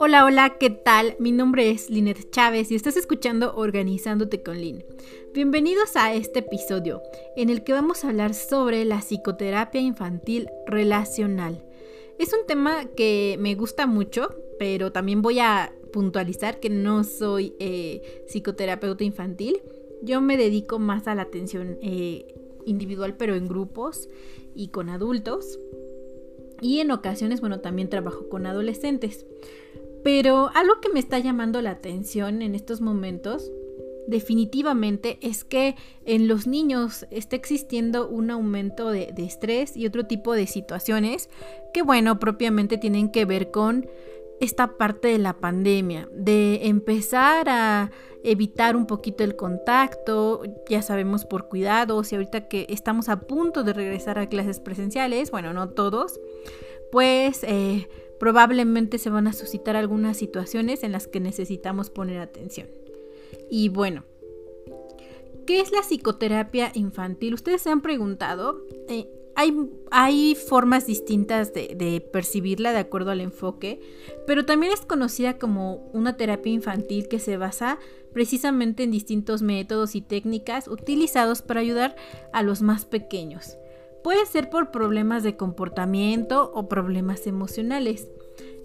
Hola, hola, ¿qué tal? Mi nombre es Linet Chávez y estás escuchando Organizándote con Lin. Bienvenidos a este episodio en el que vamos a hablar sobre la psicoterapia infantil relacional. Es un tema que me gusta mucho, pero también voy a puntualizar que no soy eh, psicoterapeuta infantil. Yo me dedico más a la atención eh, individual, pero en grupos y con adultos. Y en ocasiones, bueno, también trabajo con adolescentes. Pero algo que me está llamando la atención en estos momentos definitivamente es que en los niños está existiendo un aumento de, estrés y otro tipo de situaciones que, bueno, propiamente tienen que ver con esta parte de la pandemia, de empezar a evitar un poquito el contacto, ya sabemos por cuidados y ahorita que estamos a punto de regresar a clases presenciales, bueno, no todos, pues eh, probablemente se van a suscitar algunas situaciones en las que necesitamos poner atención. Y bueno, ¿qué es la psicoterapia infantil? Ustedes se han preguntado. Eh, hay, formas distintas de, percibirla de acuerdo al enfoque, pero también es conocida como una terapia infantil que se basa precisamente en distintos métodos y técnicas utilizados para ayudar a los más pequeños. Puede ser por problemas de comportamiento o problemas emocionales.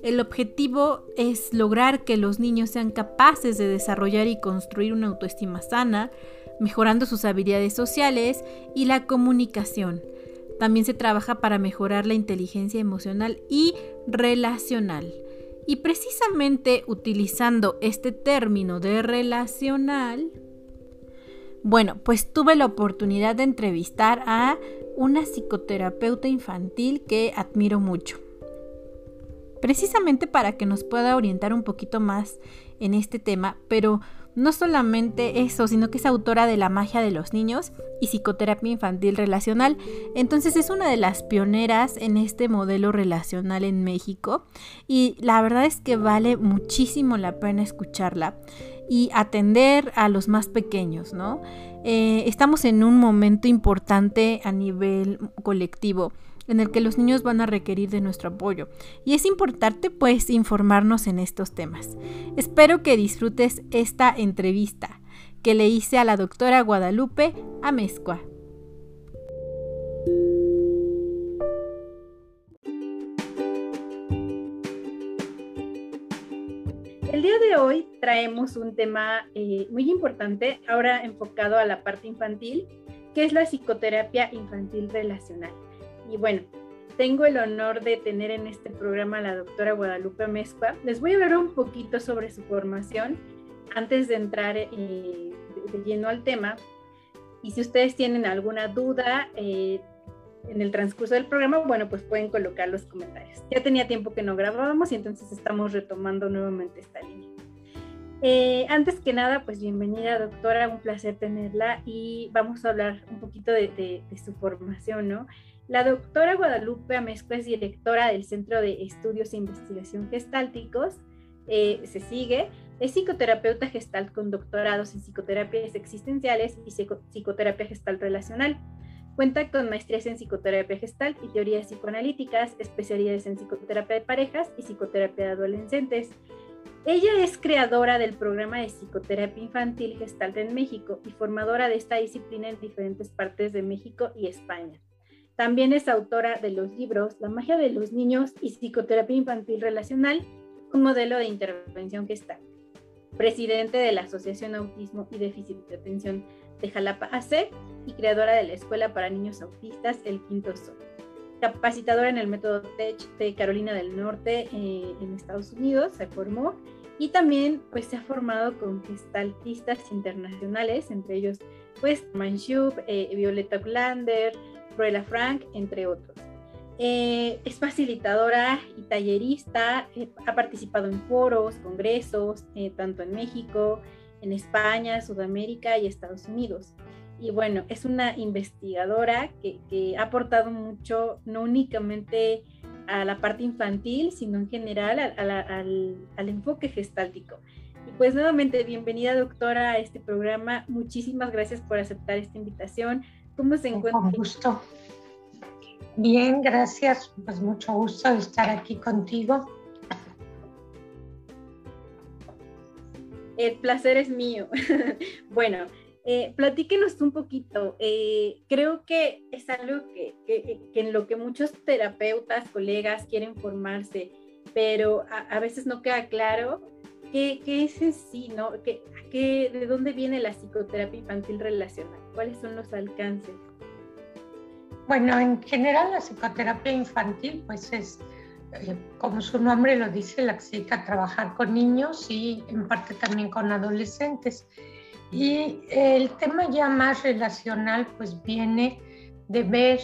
El objetivo es lograr que los niños sean capaces de desarrollar y construir una autoestima sana, mejorando sus habilidades sociales y la comunicación. También se trabaja para mejorar la inteligencia emocional y relacional. Y precisamente utilizando este término de relacional, bueno, pues tuve la oportunidad de entrevistar a una psicoterapeuta infantil que admiro mucho. Precisamente para que nos pueda orientar un poquito más en este tema, pero no solamente eso, sino que es autora de La magia de los niños y psicoterapia infantil relacional. Entonces es una de las pioneras en este modelo relacional en México y la verdad es que vale muchísimo la pena escucharla y atender a los más pequeños, ¿no? Eh, estamos en un momento importante a nivel colectivo en el que los niños van a requerir de nuestro apoyo y es importante pues informarnos en estos temas. Espero que disfrutes esta entrevista que le hice a la doctora Guadalupe Amezcua. El día de hoy traemos un tema eh, muy importante, ahora enfocado a la parte infantil, que es la psicoterapia infantil relacional. Y bueno, tengo el honor de tener en este programa a la doctora Guadalupe Mezcua. Les voy a hablar un poquito sobre su formación antes de entrar eh, de, lleno al tema. Y si ustedes tienen alguna duda, eh, en el transcurso del programa, bueno, pues pueden colocar los comentarios. Ya tenía tiempo que no grabábamos y entonces estamos retomando nuevamente esta línea. Eh, antes que nada, pues bienvenida doctora, un placer tenerla y vamos a hablar un poquito de, su formación, ¿no? La doctora Guadalupe Amezcua es directora del Centro de Estudios e Investigación Gestálticos, eh, se sigue, es psicoterapeuta gestal con doctorados en psicoterapias existenciales y psicoterapia gestal relacional. Cuenta con maestrías en psicoterapia gestal y teorías psicoanalíticas, especialidades en psicoterapia de parejas y psicoterapia de adolescentes. Ella es creadora del programa de psicoterapia infantil Gestalt en México y formadora de esta disciplina en diferentes partes de México y España. También es autora de los libros La magia de los niños y psicoterapia infantil relacional, un modelo de intervención Gestalt. Presidente de la Asociación Autismo y Déficit de Atención de Jalapa AC y creadora de la Escuela para Niños Autistas El Quinto Sol. Capacitadora en el método TECH de Carolina del Norte eh, en Estados Unidos, se formó y también pues se ha formado con gestaltistas internacionales, entre ellos pues Manshub, eh, Violeta Glander, Ruela Frank, entre otros. Eh, es facilitadora y tallerista, ha participado en foros, congresos, tanto en México, en España, Sudamérica y Estados Unidos. Y bueno, es una investigadora que, ha aportado mucho, no únicamente a la parte infantil, sino en general al, al, enfoque gestáltico. Y pues nuevamente, bienvenida doctora a este programa. Muchísimas gracias por aceptar esta invitación. ¿Cómo se encuentra? Con gusto. Bien, gracias. Pues mucho gusto de estar aquí contigo. El placer es mío. bueno, eh, platíquenos un poquito. Eh, creo que es algo que, en lo que muchos terapeutas, colegas quieren formarse, pero a, veces no queda claro qué, es en sí, ¿no? ¿Qué, ¿De dónde viene la psicoterapia infantil relacional? ¿Cuáles son los alcances? Bueno, en general la psicoterapia infantil, pues es, como su nombre lo dice, la que trabajar con niños y en parte también con adolescentes. Y el tema ya más relacional pues viene de ver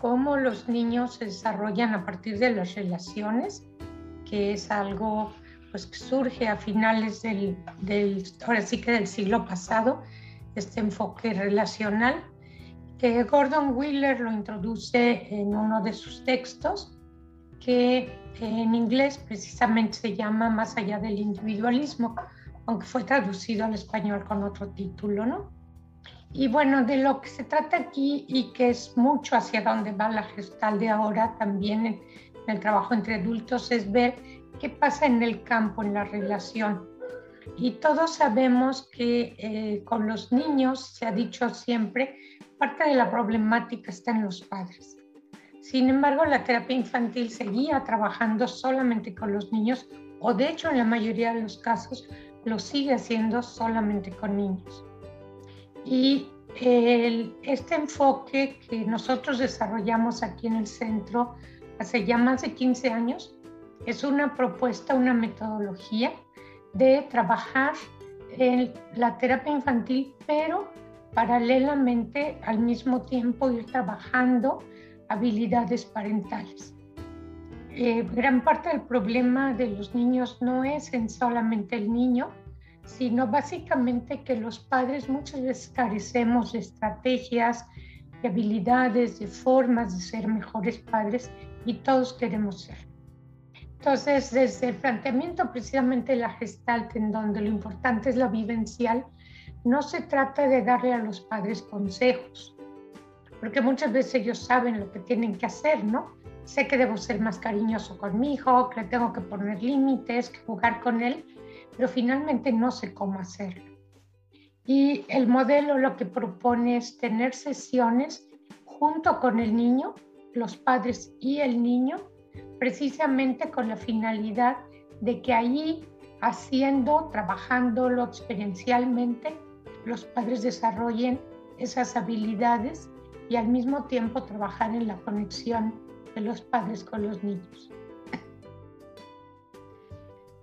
cómo los niños se desarrollan a partir de las relaciones, que es algo pues que surge a finales del, del ahora sí que del siglo pasado, este enfoque relacional, que Gordon Wheeler lo introduce en uno de sus textos, que en inglés precisamente se llama Más allá del individualismo aunque fue traducido al español con otro título, ¿no? Y bueno, de lo que se trata aquí y que es mucho hacia donde va la gestal de ahora también en, el trabajo entre adultos es ver qué pasa en el campo, en la relación. Y todos sabemos que eh, con los niños, se ha dicho siempre, parte de la problemática está en los padres. Sin embargo, la terapia infantil seguía trabajando solamente con los niños, o de hecho en la mayoría de los casos lo sigue haciendo solamente con niños. Y este enfoque que nosotros desarrollamos aquí en el centro hace ya más de 15 años es una propuesta, una metodología de trabajar en la terapia infantil, pero paralelamente al mismo tiempo ir trabajando habilidades parentales. Eh, gran parte del problema de los niños no es en solamente el niño, sino básicamente que los padres muchas veces carecemos de estrategias, de habilidades, de formas de ser mejores padres y todos queremos ser. Entonces, desde el planteamiento precisamente de la gestalt, en donde lo importante es la vivencial, no se trata de darle a los padres consejos, porque muchas veces ellos saben lo que tienen que hacer, ¿no? sé que debo ser más cariñoso con mi hijo, que tengo que poner límites, que jugar con él, pero finalmente no sé cómo hacerlo. Y el modelo lo que propone es tener sesiones junto con el niño, los padres y el niño, precisamente con la finalidad de que allí, haciendo, trabajándolo experiencialmente, los padres desarrollen esas habilidades y al mismo tiempo trabajar en la conexión de los padres con los niños.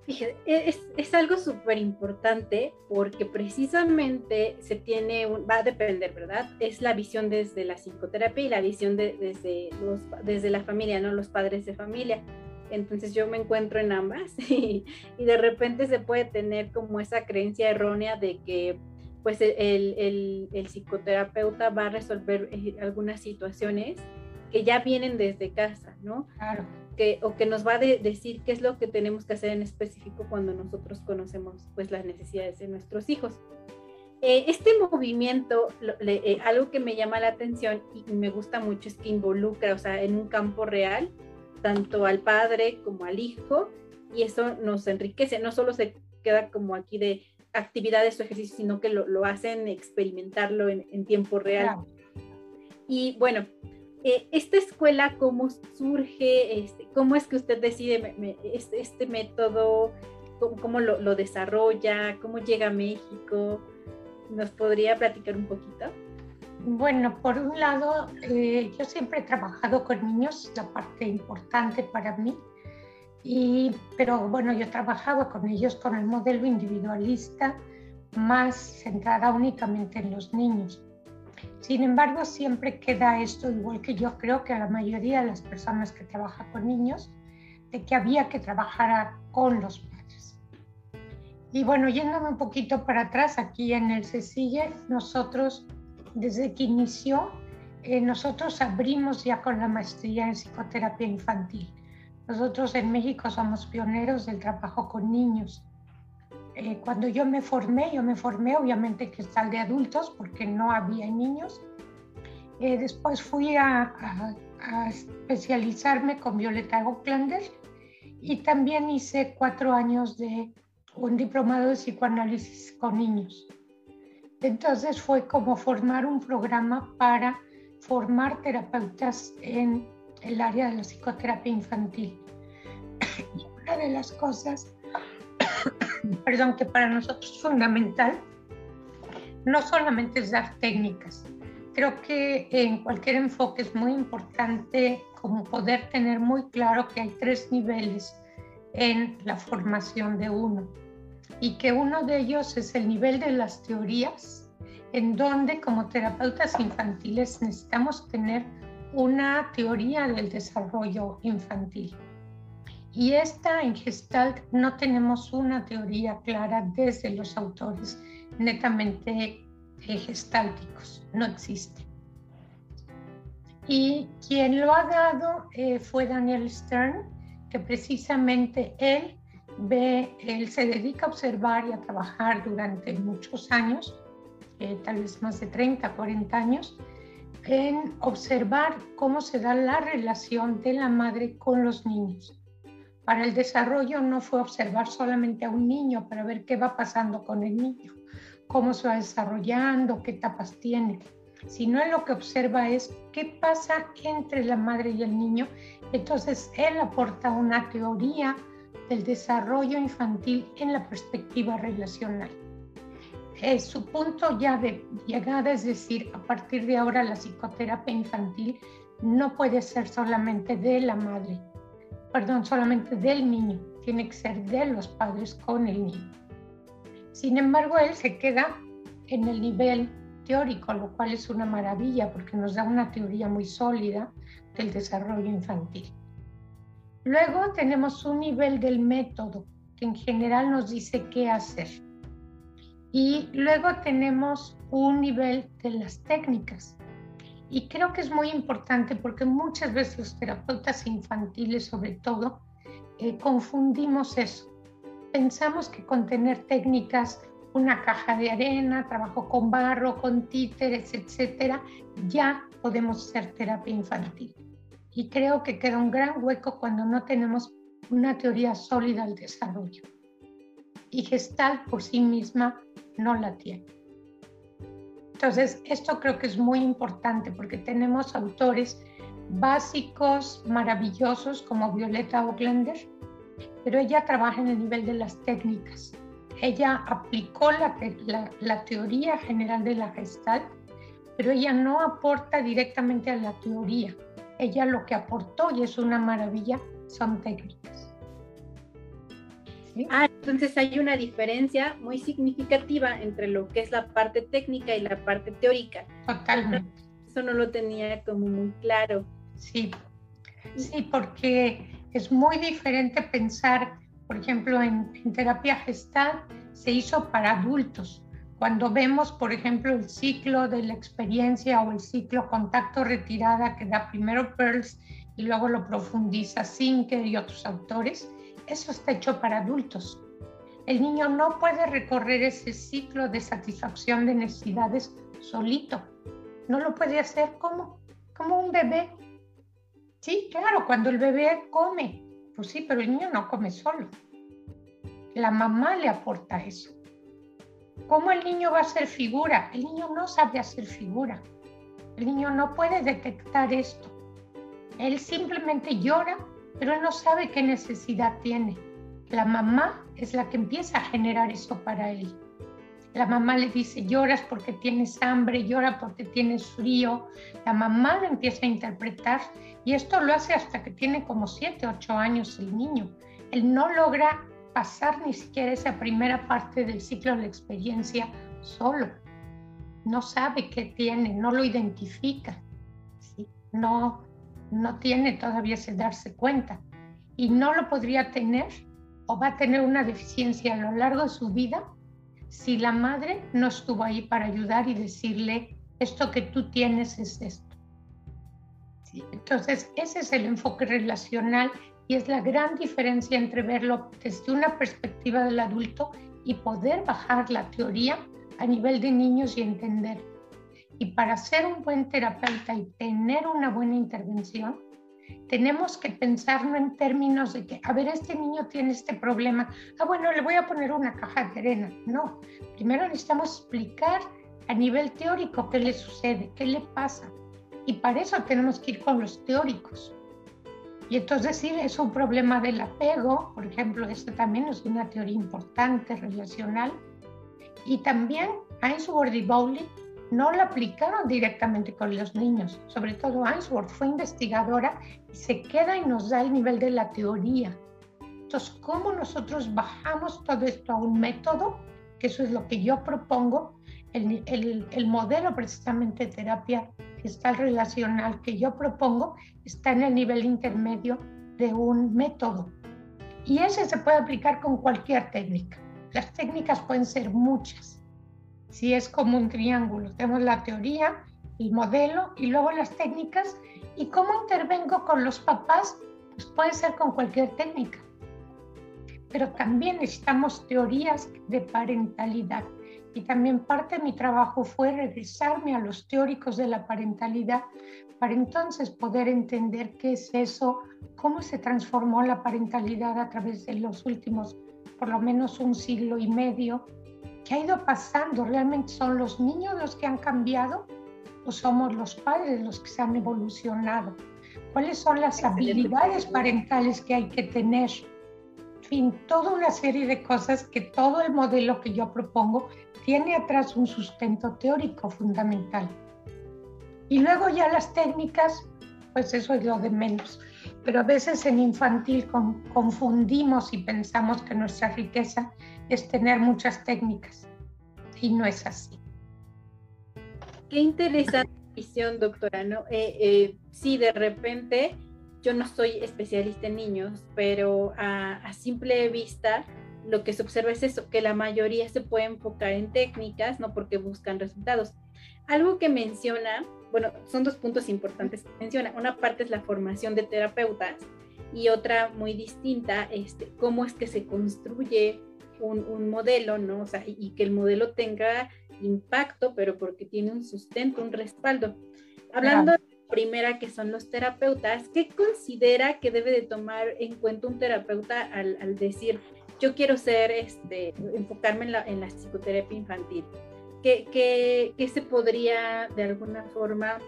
Fíjate, es, es algo súper importante porque precisamente se tiene, va a depender, ¿verdad? Es la visión desde la psicoterapia y la visión desde, los, desde la familia, ¿no? Los padres de familia. Entonces yo me encuentro en ambas y, y de repente se puede tener como esa creencia errónea de que pues el, el, el psicoterapeuta va a resolver eh, algunas situaciones que ya vienen desde casa, ¿no? Claro. Que, o que nos va a decir qué es lo que tenemos que hacer en específico cuando nosotros conocemos pues las necesidades de nuestros hijos. Eh, este movimiento, eh, algo que me llama la atención y me gusta mucho es que involucra, o sea, en un campo real, tanto al padre como al hijo, y eso nos enriquece, no solo se queda como aquí de actividades o ejercicios, sino que lo, lo hacen experimentarlo en, en tiempo real. Y bueno, eh, esta escuela, ¿cómo surge? Este, ¿Cómo es que usted decide este, este, método? ¿Cómo, lo, desarrolla? ¿Cómo llega a México? ¿Nos podría platicar un poquito? Bueno, por un lado, eh, yo siempre he trabajado con niños, la parte importante para mí, y, pero bueno, yo trabajaba con ellos con el modelo individualista más centrada únicamente en los niños. Sin embargo, siempre queda esto, igual que yo creo que a la mayoría de las personas que trabajan con niños, de que había que trabajar con los padres. Y bueno, yéndome un poquito para atrás, aquí en el CECILLE, nosotros, desde que inició, eh, nosotros abrimos ya con la maestría en psicoterapia infantil. Nosotros en México somos pioneros del trabajo con niños. Eh, cuando yo me formé, yo me formé obviamente que está de adultos porque no había niños. Eh, después fui a, especializarme con Violeta Gocklander y también hice cuatro años de un diplomado de psicoanálisis con niños. Entonces fue como formar un programa para formar terapeutas en el área de la psicoterapia infantil. Y una de las cosas, perdón, que para nosotros es fundamental, no solamente es dar técnicas. Creo que en cualquier enfoque es muy importante como poder tener muy claro que hay tres niveles en la formación de uno y que uno de ellos es el nivel de las teorías, en donde como terapeutas infantiles necesitamos tener una teoría del desarrollo infantil. Y esta en Gestalt no tenemos una teoría clara desde los autores netamente eh, gestálticos, no existe. Y quien lo ha dado eh, fue Daniel Stern, que precisamente él ve, él se dedica a observar y a trabajar durante muchos años, eh, tal vez más de 30, 40 años, en observar cómo se da la relación de la madre con los niños. Para el desarrollo no fue observar solamente a un niño para ver qué va pasando con el niño, cómo se va desarrollando, qué etapas tiene, sino lo que observa es qué pasa entre la madre y el niño. Entonces él aporta una teoría del desarrollo infantil en la perspectiva relacional. Eh, su punto ya de llegada es decir, a partir de ahora la psicoterapia infantil no puede ser solamente de la madre, perdón, solamente del niño, tiene que ser de los padres con el niño. Sin embargo, él se queda en el nivel teórico, lo cual es una maravilla porque nos da una teoría muy sólida del desarrollo infantil. Luego tenemos un nivel del método que en general nos dice qué hacer. Y luego tenemos un nivel de las técnicas. Y creo que es muy importante porque muchas veces los terapeutas infantiles sobre todo eh, confundimos eso pensamos que con tener técnicas, una caja de arena, trabajo con barro, con títeres, etcétera, ya podemos hacer terapia infantil. Y creo que queda un gran hueco cuando no tenemos una teoría sólida del desarrollo. Y Gestalt por sí misma no la tiene. Entonces, esto creo que es muy importante porque tenemos autores básicos, maravillosos, como Violeta Oaklander, pero ella trabaja en el nivel de las técnicas. Ella aplicó la, la, teoría general de la Gestalt, pero ella no aporta directamente a la teoría. Ella lo que aportó, y es una maravilla, son técnicas. Ah, entonces hay una diferencia muy significativa entre lo que es la parte técnica y la parte teórica. Totalmente. Eso no lo tenía como muy claro. Sí, sí, porque es muy diferente pensar, por ejemplo, en, terapia gestal se hizo para adultos. Cuando vemos, por ejemplo, el ciclo de la experiencia o el ciclo contacto retirada que da primero Pearls y luego lo profundiza Sinker y otros autores, eso está hecho para adultos. El niño no puede recorrer ese ciclo de satisfacción de necesidades solito. No lo puede hacer como, como un bebé Sí, claro, cuando el bebé come, pues sí, pero el niño no come solo. La mamá le aporta eso. ¿Cómo el niño va a hacer figura? El niño no sabe hacer figura. El niño no puede detectar esto. Él simplemente llora, pero él no sabe qué necesidad tiene. La mamá es la que empieza a generar eso para él. La mamá le dice, lloras porque tienes hambre, llora porque tienes frío. La mamá le empieza a interpretar y esto lo hace hasta que tiene como 7, 8 años el niño. Él no logra pasar ni siquiera esa primera parte del ciclo de la experiencia solo. No sabe qué tiene, no lo identifica. No, no tiene todavía ese darse cuenta. Y no lo podría tener o va a tener una deficiencia a lo largo de su vida si la madre no estuvo ahí para ayudar y decirle, esto que tú tienes es esto. Entonces, ese es el enfoque relacional y es la gran diferencia entre verlo desde una perspectiva del adulto y poder bajar la teoría a nivel de niños y entender. Y para ser un buen terapeuta y tener una buena intervención, tenemos que pensarlo en términos de que, a ver, este niño tiene este problema, ah, bueno, le voy a poner una caja de arena. No, primero necesitamos explicar a nivel teórico qué le sucede, qué le pasa. Y para eso tenemos que ir con los teóricos. Y entonces sí, es un problema del apego, por ejemplo, esto también es una teoría importante, relacional. Y también y Bowley no la aplicaron directamente con los niños. Sobre todo Ainsworth fue investigadora y se queda y nos da el nivel de la teoría. Entonces, ¿cómo nosotros bajamos todo esto a un método? Que eso es lo que yo propongo. El, el, el modelo precisamente de terapia gestal relacional que yo propongo está en el nivel intermedio de un método. Y ese se puede aplicar con cualquier técnica. Las técnicas pueden ser muchas si es como un triángulo. Tenemos la teoría, el modelo y luego las técnicas. ¿Y cómo intervengo con los papás? Pues puede ser con cualquier técnica. Pero también necesitamos teorías de parentalidad. Y también parte de mi trabajo fue regresarme a los teóricos de la parentalidad para entonces poder entender qué es eso, cómo se transformó la parentalidad a través de los últimos por lo menos un siglo y medio ¿Qué ha ido pasando? ¿Realmente son los niños los que han cambiado o somos los padres los que se han evolucionado? ¿Cuáles son las habilidades parentales que hay que tener? En fin, toda una serie de cosas que todo el modelo que yo propongo tiene atrás un sustento teórico fundamental. Y luego ya las técnicas, pues eso es lo de menos. Pero a veces en infantil confundimos y pensamos que nuestra riqueza es tener muchas técnicas y no es así. Qué interesante visión, doctora. ¿no? Eh, eh, sí, de repente yo no soy especialista en niños, pero a, simple vista lo que se observa es eso, que la mayoría se puede enfocar en técnicas, no porque buscan resultados. Algo que menciona, bueno, son dos puntos importantes que menciona. Una parte es la formación de terapeutas y otra muy distinta, este, cómo es que se construye un, modelo, ¿no? O sea, y, que el modelo tenga impacto, pero porque tiene un sustento, un respaldo. Hablando de la primera, que son los terapeutas, ¿qué considera que debe de tomar en cuenta un terapeuta al, decir, yo quiero ser, este, enfocarme en la, en la psicoterapia infantil? ¿Qué, se podría de alguna forma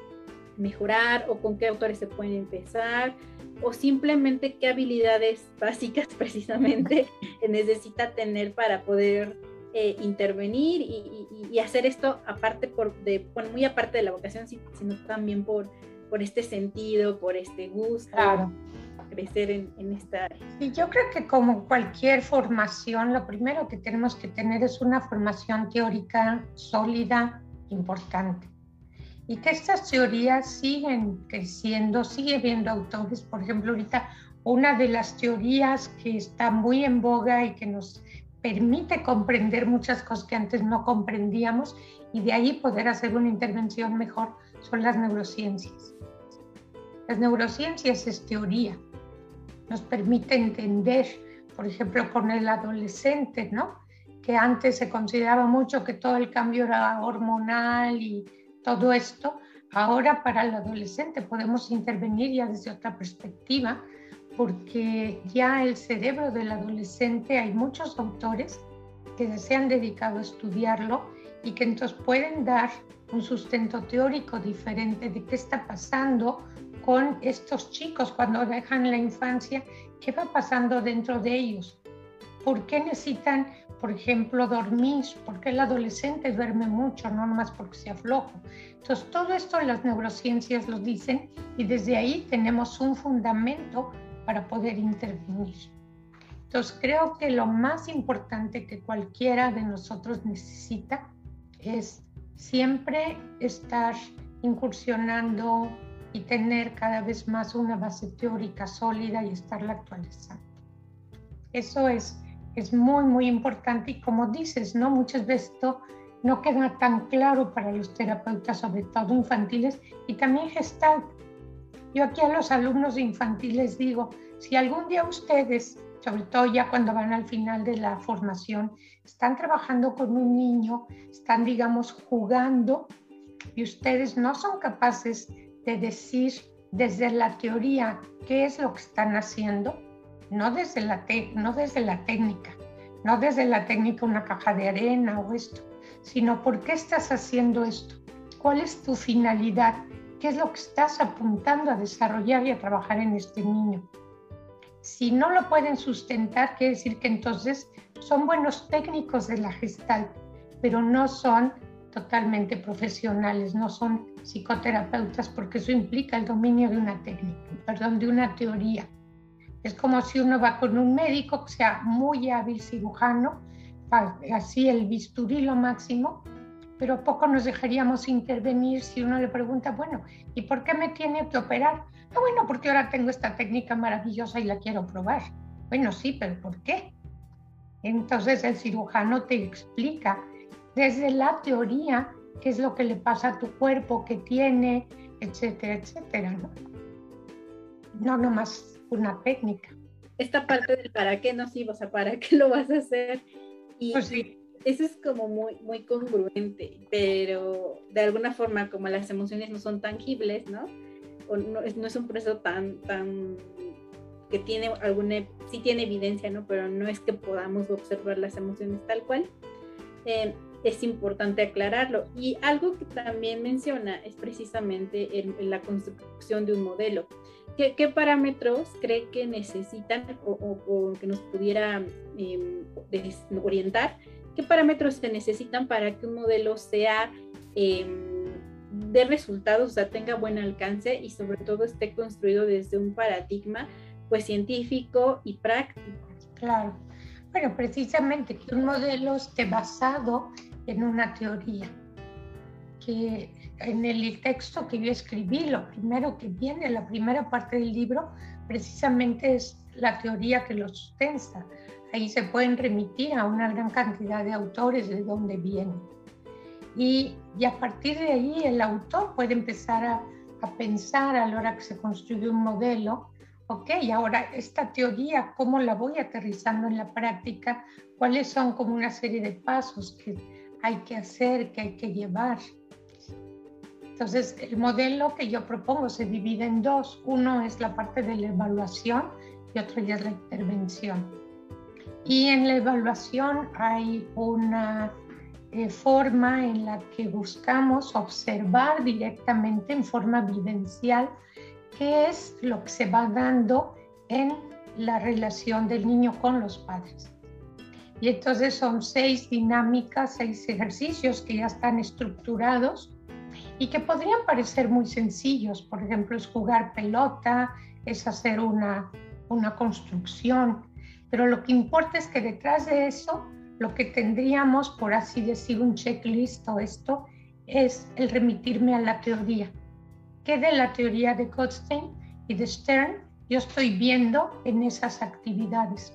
mejorar o con qué autores se pueden empezar? o simplemente qué habilidades básicas precisamente necesita tener para poder eh, intervenir y, hacer esto aparte por de, bueno, muy aparte de la vocación, sino también por, por este sentido, por este gusto. Claro. Crecer en, en esta área. Y yo creo que como cualquier formación, lo primero que tenemos que tener es una formación teórica sólida, importante y que estas teorías siguen creciendo, sigue viendo autores. Por ejemplo, ahorita una de las teorías que está muy en boga y que nos permite comprender muchas cosas que antes no comprendíamos y de ahí poder hacer una intervención mejor son las neurociencias. Las neurociencias es teoría, nos permite entender, por ejemplo, con el adolescente, ¿no? Que antes se consideraba mucho que todo el cambio era hormonal y todo esto, ahora para el adolescente podemos intervenir ya desde otra perspectiva, porque ya el cerebro del adolescente, hay muchos autores que se han dedicado a estudiarlo y que entonces pueden dar un sustento teórico diferente de qué está pasando con estos chicos cuando dejan la infancia, qué va pasando dentro de ellos, por qué necesitan por ejemplo, dormir, porque el adolescente duerme mucho, no nomás porque sea flojo. Entonces, todo esto las neurociencias lo dicen y desde ahí tenemos un fundamento para poder intervenir. Entonces, creo que lo más importante que cualquiera de nosotros necesita es siempre estar incursionando y tener cada vez más una base teórica sólida y estarla actualizando. Eso es es muy, muy importante y como dices, ¿no? Muchas veces esto no queda tan claro para los terapeutas, sobre todo infantiles y también gestal. Yo aquí a los alumnos infantiles digo, si algún día ustedes, sobre todo ya cuando van al final de la formación, están trabajando con un niño, están, digamos, jugando y ustedes no son capaces de decir desde la teoría qué es lo que están haciendo, no desde la, no desde la técnica, no desde la técnica una caja de arena o esto, sino por qué estás haciendo esto, cuál es tu finalidad, qué es lo que estás apuntando a desarrollar y a trabajar en este niño. Si no lo pueden sustentar, quiere decir que entonces son buenos técnicos de la gestal, pero no son totalmente profesionales, no son psicoterapeutas, porque eso implica el dominio de una técnica, perdón, de una teoría. Es como si uno va con un médico que sea muy hábil cirujano, así el bisturí lo máximo, pero poco nos dejaríamos intervenir si uno le pregunta, bueno, ¿y por qué me tiene que operar? Ah, bueno, porque ahora tengo esta técnica maravillosa y la quiero probar. Bueno, sí, pero ¿por qué? Entonces el cirujano te explica desde la teoría qué es lo que le pasa a tu cuerpo, qué tiene, etcétera, etcétera. No, no nomás una técnica. Esta parte del para qué no sí, o sea, para qué lo vas a hacer. Y pues eso es como muy, muy congruente, pero de alguna forma como las emociones no son tangibles, ¿no? O no, es, no es un proceso tan, tan que tiene alguna, sí tiene evidencia, ¿no? Pero no es que podamos observar las emociones tal cual. Eh, es importante aclararlo. Y algo que también menciona es precisamente en, la construcción de un modelo. ¿Qué, parámetros cree que necesitan o, que nos pudiera em, orientar? ¿Qué parámetros se necesitan para que un modelo sea em, de resultados, o sea, tenga buen alcance y sobre todo esté construido desde un paradigma pues científico y práctico? Claro. Bueno, precisamente que un modelo esté basado en una teoría. Que en el texto que yo escribí, lo primero que viene, la primera parte del libro, precisamente es la teoría que lo sustenta. Ahí se pueden remitir a una gran cantidad de autores de dónde viene. Y, y, a partir de ahí el autor puede empezar a, a pensar a la hora que se construye un modelo, ok, ahora esta teoría, ¿cómo la voy aterrizando en la práctica? ¿Cuáles son como una serie de pasos que hay que hacer, que hay que llevar. Entonces, el modelo que yo propongo se divide en dos. Uno es la parte de la evaluación y otro ya es la intervención. Y en la evaluación hay una eh, forma en la que buscamos observar directamente en forma vivencial qué es lo que se va dando en la relación del niño con los padres. Y entonces son seis dinámicas, seis ejercicios que ya están estructurados y que podrían parecer muy sencillos. Por ejemplo, es jugar pelota, es hacer una, una construcción. Pero lo que importa es que detrás de eso, lo que tendríamos, por así decir, un checklist o esto, es el remitirme a la teoría. ¿Qué de la teoría de Gottstein y de Stern yo estoy viendo en esas actividades?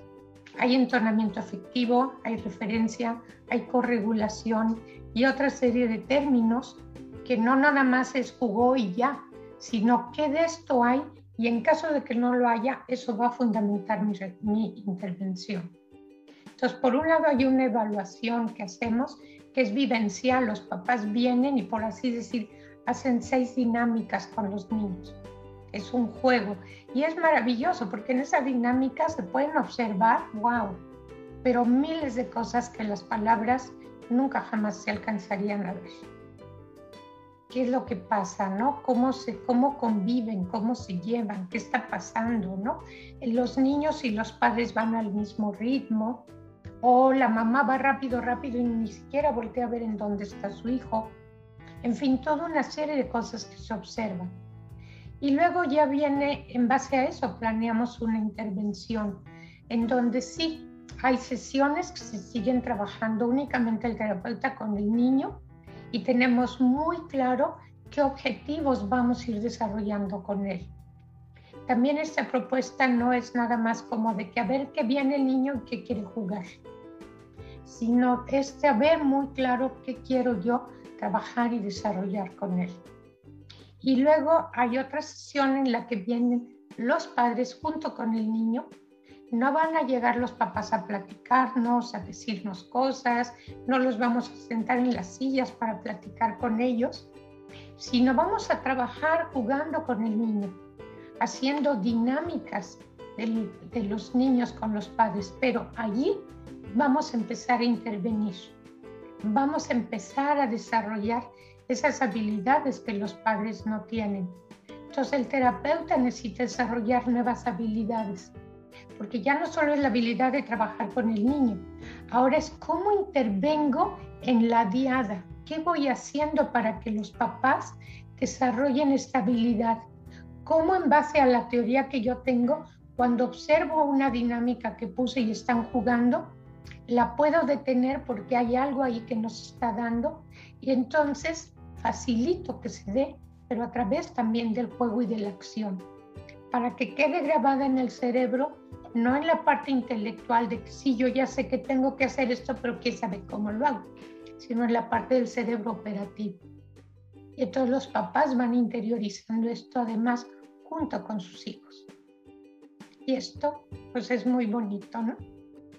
Hay entonamiento afectivo, hay referencia, hay corregulación y otra serie de términos que no nada más es jugó y ya, sino que de esto hay y en caso de que no lo haya, eso va a fundamentar mi, mi intervención. Entonces, por un lado hay una evaluación que hacemos que es vivencial, los papás vienen y por así decir, hacen seis dinámicas con los niños es un juego. Y es maravilloso porque en esa dinámica se pueden observar, wow, pero miles de cosas que las palabras nunca jamás se alcanzarían a ver. ¿Qué es lo que pasa, no? ¿Cómo, se, cómo conviven, cómo se llevan, qué está pasando, no? Los niños y los padres van al mismo ritmo, o la mamá va rápido, rápido y ni siquiera voltea a ver en dónde está su hijo. En fin, toda una serie de cosas que se observan. Y luego ya viene, en base a eso, planeamos una intervención en donde sí hay sesiones que se siguen trabajando únicamente el terapeuta con el niño y tenemos muy claro qué objetivos vamos a ir desarrollando con él. También esta propuesta no es nada más como de que a ver qué viene el niño y qué quiere jugar, sino es saber muy claro qué quiero yo trabajar y desarrollar con él. Y luego hay otra sesión en la que vienen los padres junto con el niño. No van a llegar los papás a platicarnos, a decirnos cosas, no los vamos a sentar en las sillas para platicar con ellos, sino vamos a trabajar jugando con el niño. haciendo dinámicas de, los niños con los padres, pero allí vamos a empezar a intervenir. Vamos a empezar a desarrollar esas habilidades que los padres no tienen. Entonces el terapeuta necesita desarrollar nuevas habilidades, porque ya no solo es la habilidad de trabajar con el niño, ahora es cómo intervengo en la diada, qué voy haciendo para que los papás desarrollen esta habilidad, cómo en base a la teoría que yo tengo cuando observo una dinámica que puse y están jugando, la puedo detener porque hay algo ahí que nos está dando y entonces facilito que se dé, pero a través también del juego y de la acción, para que quede grabada en el cerebro, no en la parte intelectual de que sí, yo ya sé que tengo que hacer esto, pero quién sabe cómo lo hago, sino en la parte del cerebro operativo. Y todos los papás van interiorizando esto además junto con sus hijos. Y esto pues es muy bonito, ¿no?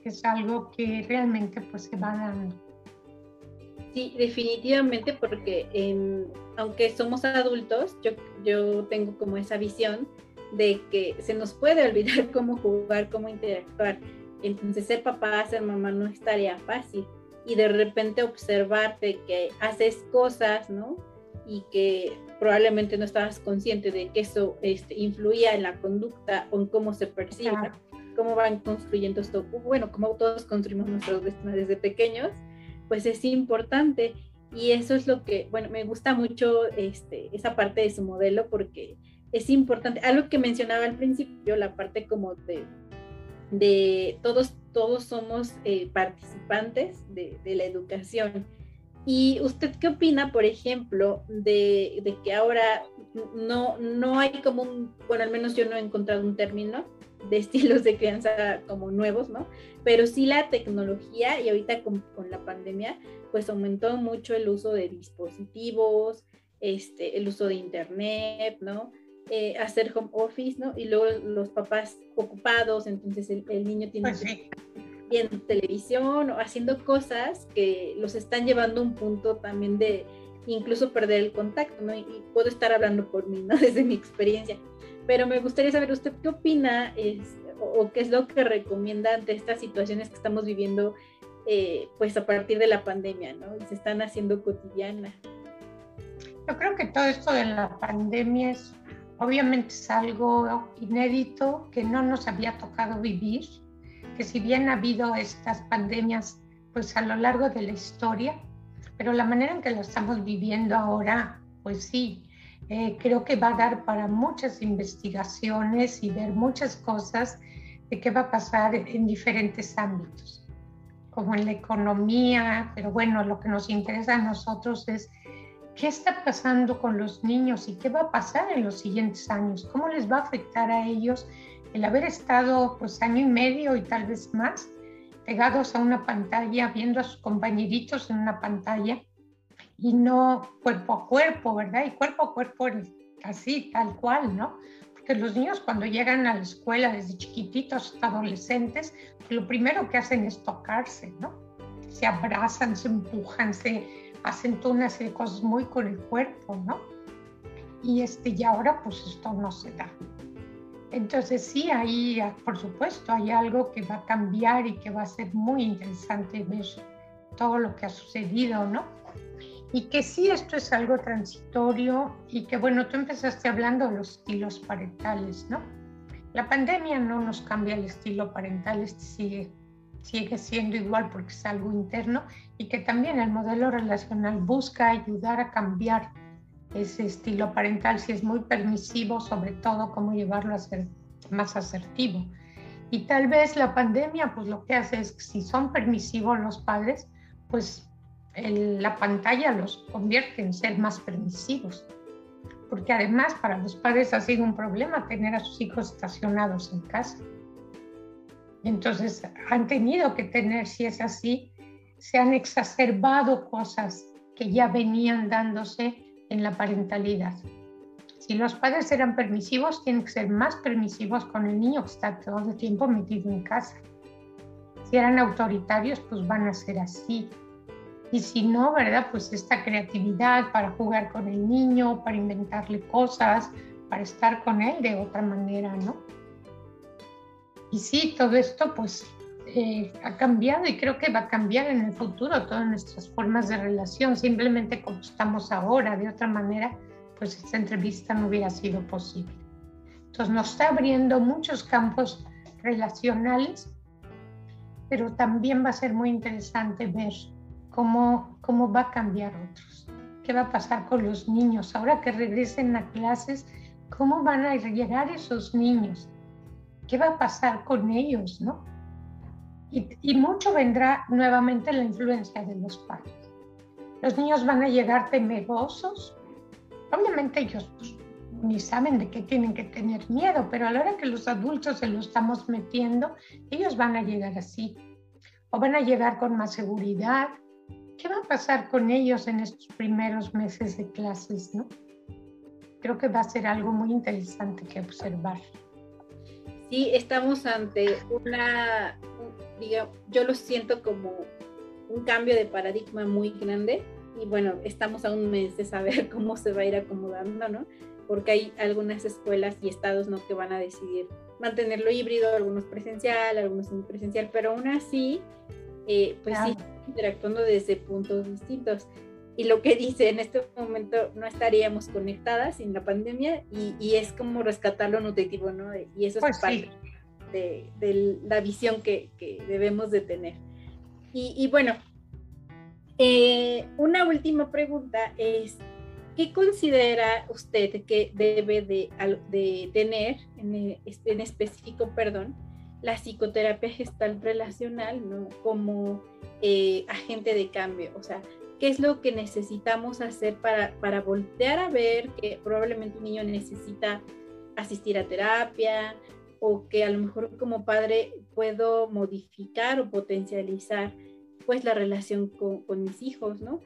Es algo que realmente pues se va dando. Sí, definitivamente porque em, aunque somos adultos, yo, yo tengo como esa visión de que se nos puede olvidar cómo jugar, cómo interactuar. Entonces ser papá, ser mamá no estaría fácil. Y de repente observarte que haces cosas, ¿no? Y que probablemente no estabas consciente de que eso este, influía en la conducta o en cómo se percibe, cómo van construyendo esto, bueno, como todos construimos nuestros destinos desde pequeños, pues es importante. Y eso es lo que, bueno, me gusta mucho este, esa parte de su modelo porque es importante, algo que mencionaba al principio, la parte como de, de todos, todos somos eh, participantes de, de la educación. ¿Y usted qué opina, por ejemplo, de, de, que ahora no, no hay como un, bueno, al menos yo no he encontrado un término de estilos de crianza como nuevos, ¿no? Pero sí la tecnología y ahorita con, con la pandemia, pues aumentó mucho el uso de dispositivos, este, el uso de internet, ¿no? Eh, hacer home office, ¿no? Y luego los papás ocupados, entonces el, el niño tiene pues que viendo televisión o haciendo cosas que los están llevando a un punto también de incluso perder el contacto, ¿no? Y, puedo estar hablando por mí, ¿no? Desde mi experiencia. Pero me gustaría saber usted qué opina o, qué es lo que recomienda ante estas situaciones que estamos viviendo, eh, pues a partir de la pandemia, ¿no? Y se están haciendo cotidianas. Yo creo que todo esto de la pandemia es, obviamente es algo inédito que no nos había tocado vivir que si bien ha habido estas pandemias pues a lo largo de la historia, pero la manera en que lo estamos viviendo ahora, pues sí, eh, creo que va a dar para muchas investigaciones y ver muchas cosas de qué va a pasar en diferentes ámbitos, como en la economía, pero bueno, lo que nos interesa a nosotros es qué está pasando con los niños y qué va a pasar en los siguientes años, cómo les va a afectar a ellos el haber estado pues año y medio y tal vez más pegados a una pantalla, viendo a sus compañeritos en una pantalla y no cuerpo a cuerpo, ¿verdad? Y cuerpo a cuerpo así, tal cual, ¿no? Porque los niños cuando llegan a la escuela desde chiquititos hasta adolescentes, lo primero que hacen es tocarse, ¿no? Se abrazan, se empujan, se hacen toda una cosas muy con el cuerpo, ¿no? Y, este, y ahora pues esto no se da. Entonces sí, ahí por supuesto hay algo que va a cambiar y que va a ser muy interesante ver todo lo que ha sucedido, ¿no? Y que sí, esto es algo transitorio y que bueno, tú empezaste hablando de los estilos parentales, ¿no? La pandemia no nos cambia el estilo parental, este sigue, sigue siendo igual porque es algo interno y que también el modelo relacional busca ayudar a cambiar ese estilo parental, si es muy permisivo, sobre todo cómo llevarlo a ser más asertivo. Y tal vez la pandemia, pues lo que hace es que si son permisivos los padres, pues la pantalla los convierte en ser más permisivos. Porque además para los padres ha sido un problema tener a sus hijos estacionados en casa. Entonces han tenido que tener, si es así, se han exacerbado cosas que ya venían dándose en la parentalidad. Si los padres eran permisivos, tienen que ser más permisivos con el niño que está todo el tiempo metido en casa. Si eran autoritarios, pues van a ser así. Y si no, ¿verdad? Pues esta creatividad para jugar con el niño, para inventarle cosas, para estar con él de otra manera, ¿no? Y sí, todo esto pues eh, ha cambiado y creo que va a cambiar en el futuro todas nuestras formas de relación, simplemente como estamos ahora, de otra manera, pues esta entrevista no hubiera sido posible. Entonces nos está abriendo muchos campos relacionales, pero también va a ser muy interesante ver cómo, cómo va a cambiar otros. ¿Qué va a pasar con los niños? Ahora que regresen a clases, ¿cómo van a llegar esos niños? ¿Qué va a pasar con ellos? ¿no? Y, mucho vendrá nuevamente la influencia de los padres. Los niños van a llegar temerosos. Obviamente ellos pues, ni saben de qué tienen que tener miedo, pero a la hora que los adultos se lo estamos metiendo, ellos van a llegar así. O van a llegar con más seguridad. ¿Qué va a pasar con ellos en estos primeros meses de clases? ¿no? Creo que va a ser algo muy interesante que observar. Sí, estamos ante una, yo lo siento como un cambio de paradigma muy grande y bueno, estamos a un mes de saber cómo se va a ir acomodando, ¿no? Porque hay algunas escuelas y estados, ¿no? Que van a decidir mantenerlo híbrido, algunos presencial, algunos semipresencial, pero aún así, eh, pues sí, interactuando desde puntos distintos. Y lo que dice, en este momento no estaríamos conectadas sin la pandemia y, y es como rescatar lo nutritivo, ¿no? Y eso es pues parte de, la visión que, debemos de tener. Y, bueno, eh, una última pregunta es, ¿qué considera usted que debe de, tener, en, específico, perdón, la psicoterapia gestal relacional ¿no? como eh, agente de cambio? O sea, ¿qué es lo que necesitamos hacer para, para voltear a ver que probablemente un niño necesita asistir a terapia, o que a lo mejor como padre puedo modificar o potencializar pues la relación con, mis hijos, ¿no?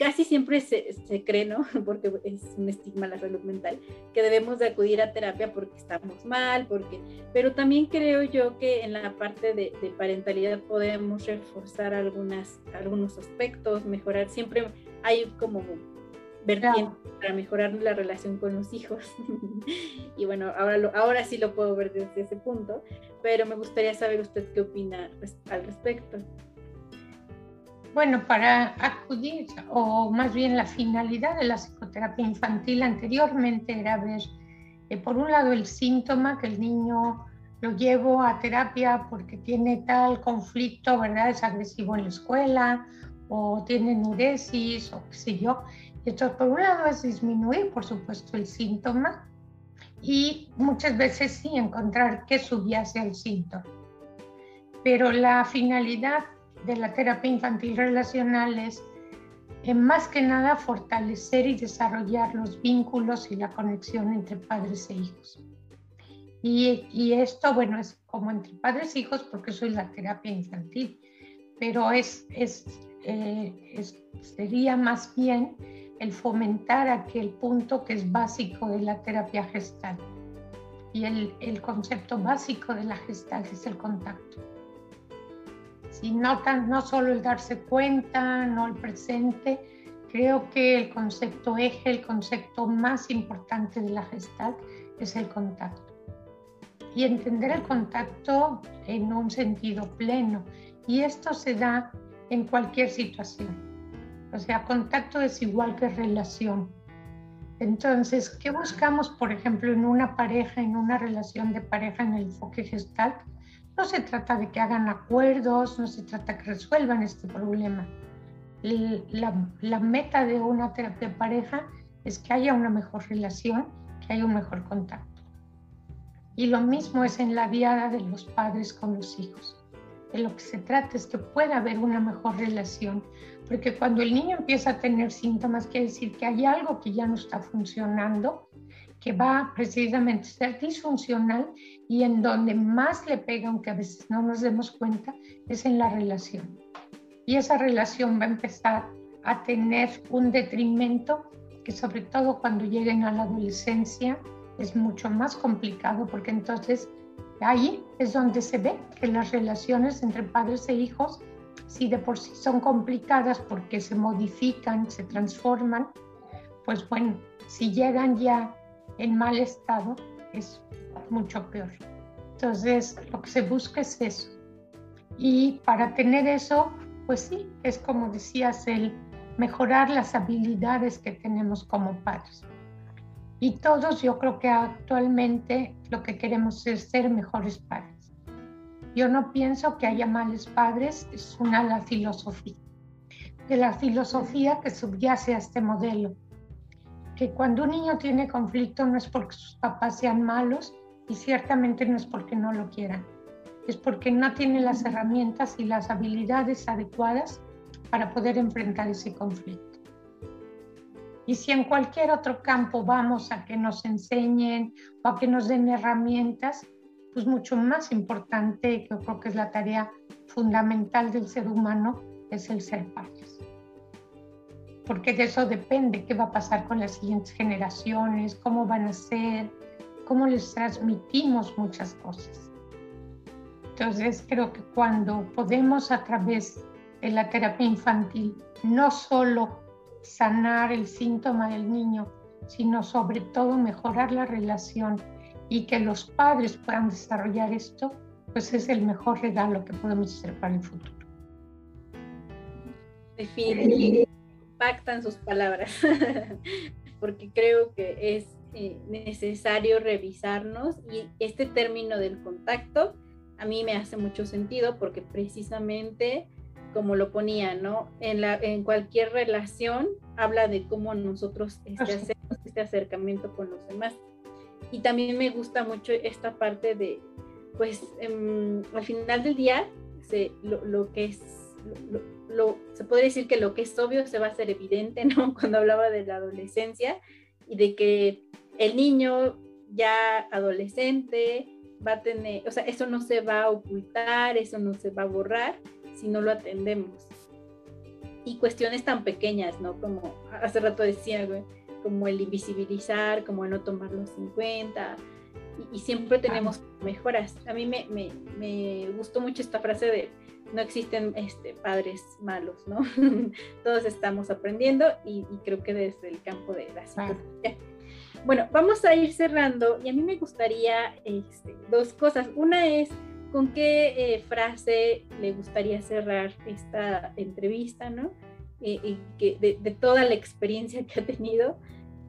Casi siempre se, se, cree, ¿no? Porque es un estigma la salud mental, que debemos de acudir a terapia porque estamos mal, porque... Pero también creo yo que en la parte de, de parentalidad podemos reforzar algunas, algunos aspectos, mejorar. Siempre hay como vertiente para mejorar la relación con los hijos. y bueno, ahora, ahora sí lo puedo ver desde ese punto, pero me gustaría saber usted qué opina al respecto. Bueno, para acudir, o más bien la finalidad de la psicoterapia infantil anteriormente era ver, eh, por un lado, el síntoma que el niño lo llevo a terapia porque tiene tal conflicto, ¿verdad? Es agresivo en la escuela o tiene nuresis o qué sé yo. Entonces, por un lado es disminuir, por supuesto, el síntoma y muchas veces sí encontrar qué subyace el síntoma. Pero la finalidad de la terapia infantil relacional es eh, más que nada fortalecer y desarrollar los vínculos y la conexión entre padres e hijos. Y, y esto, bueno, es como entre padres e hijos porque soy la terapia infantil, pero es, es, eh, es sería más bien el fomentar aquel punto que es básico de la terapia gestal. Y el, el concepto básico de la gestal es el contacto. Si notan, no solo el darse cuenta, no el presente, creo que el concepto eje, el concepto más importante de la gestal es el contacto. Y entender el contacto en un sentido pleno. Y esto se da en cualquier situación o sea, contacto es igual que relación. Entonces, ¿qué buscamos, por ejemplo, en una pareja, en una relación de pareja en el enfoque gestal? No se trata de que hagan acuerdos, no se trata que resuelvan este problema. La, meta de una terapia de pareja es que haya una mejor relación, que haya un mejor contacto. Y lo mismo es en la diada de los padres con los hijos. De lo que se trata es que pueda haber una mejor relación, porque cuando el niño empieza a tener síntomas, quiere decir que hay algo que ya no está funcionando, que va precisamente a ser disfuncional y en donde más le pega, aunque a veces no nos demos cuenta, es en la relación. Y esa relación va a empezar a tener un detrimento que sobre todo cuando lleguen a la adolescencia es mucho más complicado porque entonces ahí es donde se ve que las relaciones entre padres e hijos si de por sí son complicadas porque se modifican, se transforman, pues bueno, si llegan ya en mal estado es mucho peor. Entonces, lo que se busca es eso. Y para tener eso, pues sí, es como decías, el mejorar las habilidades que tenemos como padres. Y todos yo creo que actualmente lo que queremos es ser mejores padres. Yo no pienso que haya males padres, es una la filosofía. De la filosofía que subyace a este modelo. Que cuando un niño tiene conflicto no es porque sus papás sean malos y ciertamente no es porque no lo quieran es porque no tiene las herramientas y las habilidades adecuadas para poder enfrentar ese conflicto. Y si en cualquier otro campo vamos a que nos enseñen o a que nos den herramientas, pues mucho más importante, que yo creo que es la tarea fundamental del ser humano, es el ser padres. Porque de eso depende qué va a pasar con las siguientes generaciones, cómo van a ser, cómo les transmitimos muchas cosas. Entonces creo que cuando podemos a través de la terapia infantil no solo sanar el síntoma del niño, sino sobre todo mejorar la relación y que los padres puedan desarrollar esto, pues es el mejor regalo que podemos hacer para el futuro. Definitivamente impactan sus palabras, porque creo que es eh, necesario revisarnos y este término del contacto a mí me hace mucho sentido porque precisamente como lo ponía, ¿no? En, la, en cualquier relación habla de cómo nosotros este, hacemos este acercamiento con los demás. Y también me gusta mucho esta parte de, pues, em, al final del día, se, lo, lo, que es, lo, se puede decir que lo que es obvio se va a hacer evidente, ¿no? Cuando hablaba de la adolescencia y de que el niño ya adolescente, va a tener, o sea, eso no se va a ocultar, eso no se va a borrar si no lo atendemos. Y cuestiones tan pequeñas, ¿no? Como hace rato decía, como el invisibilizar, como el no tomarlos en cuenta. Y, siempre tenemos mejoras. A mí me, me, me, gustó mucho esta frase de no existen este, padres malos, ¿no? Todos estamos aprendiendo y, y, creo que desde el campo de la psicología bueno, vamos a ir cerrando y a mí me gustaría este, dos cosas. Una es con qué eh, frase le gustaría cerrar esta entrevista, ¿no? Eh, que de, toda la experiencia que ha tenido,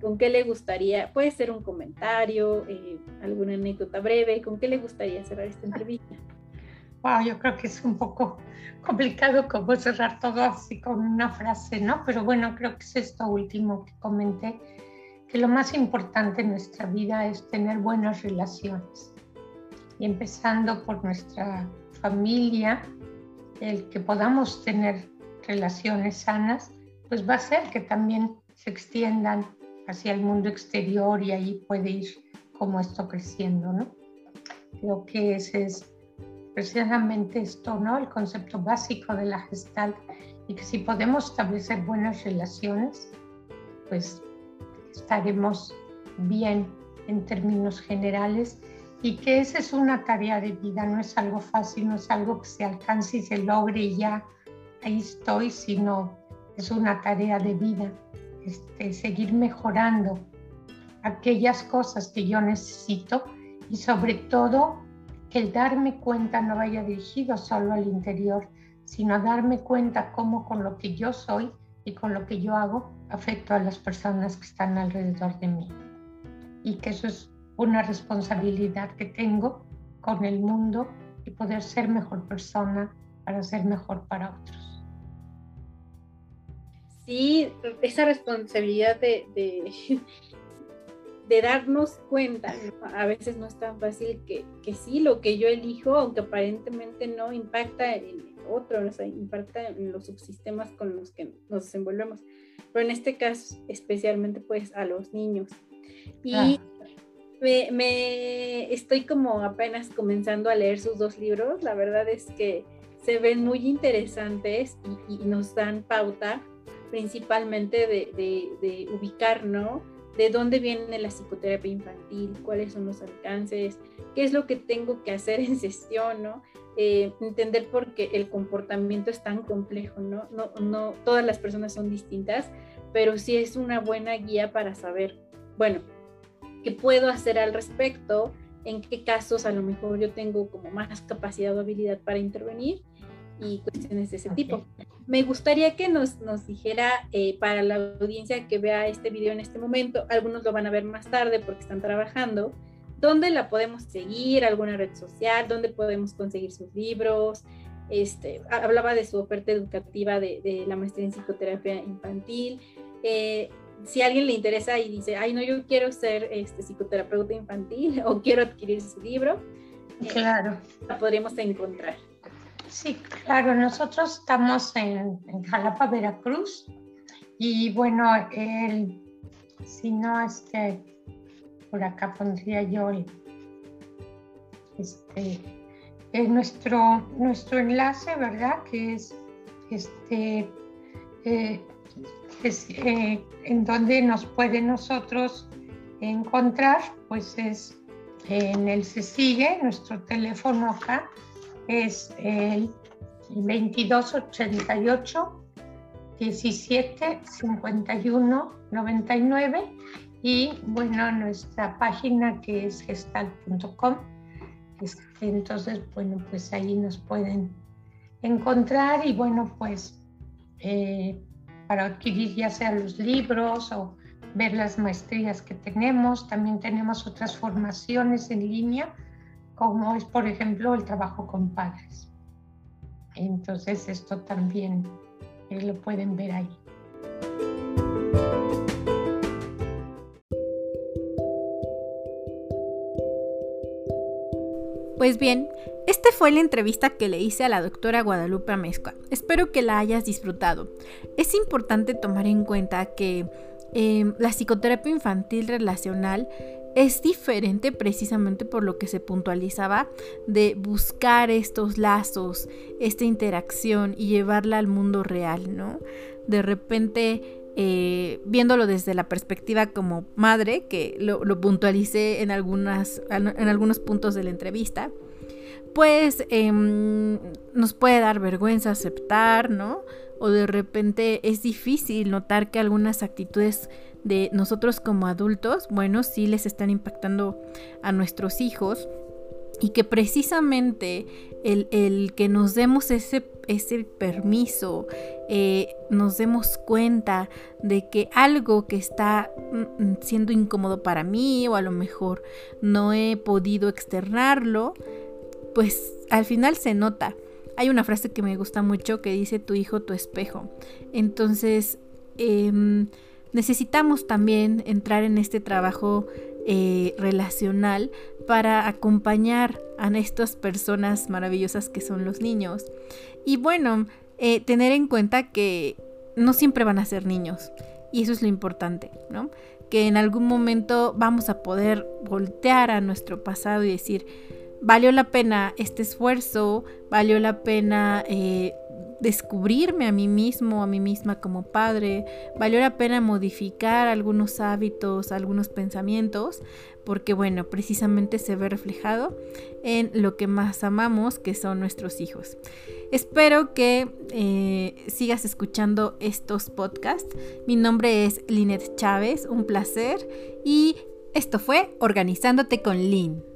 ¿con qué le gustaría? Puede ser un comentario, eh, alguna anécdota breve, ¿con qué le gustaría cerrar esta entrevista? Wow, yo creo que es un poco complicado como cerrar todo así con una frase, ¿no? Pero bueno, creo que es esto último que comenté que lo más importante en nuestra vida es tener buenas relaciones. Y empezando por nuestra familia, el que podamos tener relaciones sanas, pues va a ser que también se extiendan hacia el mundo exterior y ahí puede ir como esto creciendo, ¿no? Creo que ese es precisamente esto, ¿no? El concepto básico de la gestal y que si podemos establecer buenas relaciones, pues estaremos bien en términos generales y que esa es una tarea de vida, no es algo fácil, no es algo que se alcance y se logre y ya ahí estoy, sino es una tarea de vida, este, seguir mejorando aquellas cosas que yo necesito y sobre todo que el darme cuenta no vaya dirigido solo al interior, sino darme cuenta cómo con lo que yo soy y con lo que yo hago afecto a las personas que están alrededor de mí. Y que eso es una responsabilidad que tengo con el mundo y poder ser mejor persona para ser mejor para otros. Sí, esa responsabilidad de, de, darnos cuenta, a veces no es tan fácil que, que sí, lo que yo elijo, aunque aparentemente no impacta en otro, o sea, impacta en los subsistemas con los que nos desenvolvemos, pero en este caso especialmente pues a los niños. Y me, estoy como apenas comenzando a leer sus dos libros, la verdad es que se ven muy interesantes y, nos dan pauta principalmente de, de, de ubicar, ¿no? De dónde viene la psicoterapia infantil, cuáles son los alcances, qué es lo que tengo que hacer en sesión, ¿no? Eh, entender por qué el comportamiento es tan complejo, ¿no? ¿no? No todas las personas son distintas, pero sí es una buena guía para saber, bueno, qué puedo hacer al respecto, en qué casos a lo mejor yo tengo como más capacidad o habilidad para intervenir y cuestiones de ese tipo. Me gustaría que nos, nos dijera eh, para la audiencia que vea este video en este momento, algunos lo van a ver más tarde porque están trabajando, dónde la podemos seguir, alguna red social, dónde podemos conseguir sus libros. Este, hablaba de su oferta educativa de, la maestría en psicoterapia infantil. Eh, si a alguien le interesa y dice, ay, no, yo quiero ser este, psicoterapeuta infantil o quiero adquirir su libro, eh, claro. la podríamos encontrar. Sí, claro, nosotros estamos en, Jalapa, Veracruz, y bueno, el, si no, este, por acá pondría yo este, nuestro, nuestro enlace, ¿verdad? Que es este, eh, eh, en donde nos puede nosotros encontrar, pues es en el se sigue, nuestro teléfono acá es el 2288 17 51 99 y bueno, nuestra página que es gestal.com. Entonces, bueno, pues ahí nos pueden encontrar y bueno, pues eh, para adquirir ya sea los libros o ver las maestrías que tenemos. También tenemos otras formaciones en línea, como es, por ejemplo, el trabajo con padres. Entonces, esto también eh, lo pueden ver ahí. Pues bien, esta fue la entrevista que le hice a la doctora Guadalupe Amezcua. Espero que la hayas disfrutado. Es importante tomar en cuenta que em, la psicoterapia infantil relacional es diferente precisamente por lo que se puntualizaba de buscar estos lazos, esta interacción y llevarla al mundo real, ¿no? De repente eh, viéndolo desde la perspectiva como madre, que lo, puntualicé en, algunas, en algunos puntos de la entrevista, pues em, nos puede dar vergüenza aceptar, ¿no? O de repente es difícil notar que algunas actitudes de nosotros como adultos, bueno, sí les están impactando a nuestros hijos y que precisamente el, que nos demos ese, ese permiso, eh, nos demos cuenta de que algo que está mm, mm, siendo incómodo para mí o a lo mejor no he podido externarlo, pues al final se nota. Hay una frase que me gusta mucho que dice tu hijo, tu espejo. Entonces, em, necesitamos también entrar en este trabajo eh, relacional para acompañar a estas personas maravillosas que son los niños. Y bueno, eh, tener en cuenta que no siempre van a ser niños. Y eso es lo importante, ¿no? Que en algún momento vamos a poder voltear a nuestro pasado y decir, valió la pena este esfuerzo, valió la pena eh, descubrirme a mí mismo, a mí misma como padre, valió la pena modificar algunos hábitos, algunos pensamientos, porque bueno, precisamente se ve reflejado en lo que más amamos, que son nuestros hijos. Espero que eh, sigas escuchando estos podcasts. Mi nombre es Linet Chávez, un placer y esto fue Organizándote con Lin.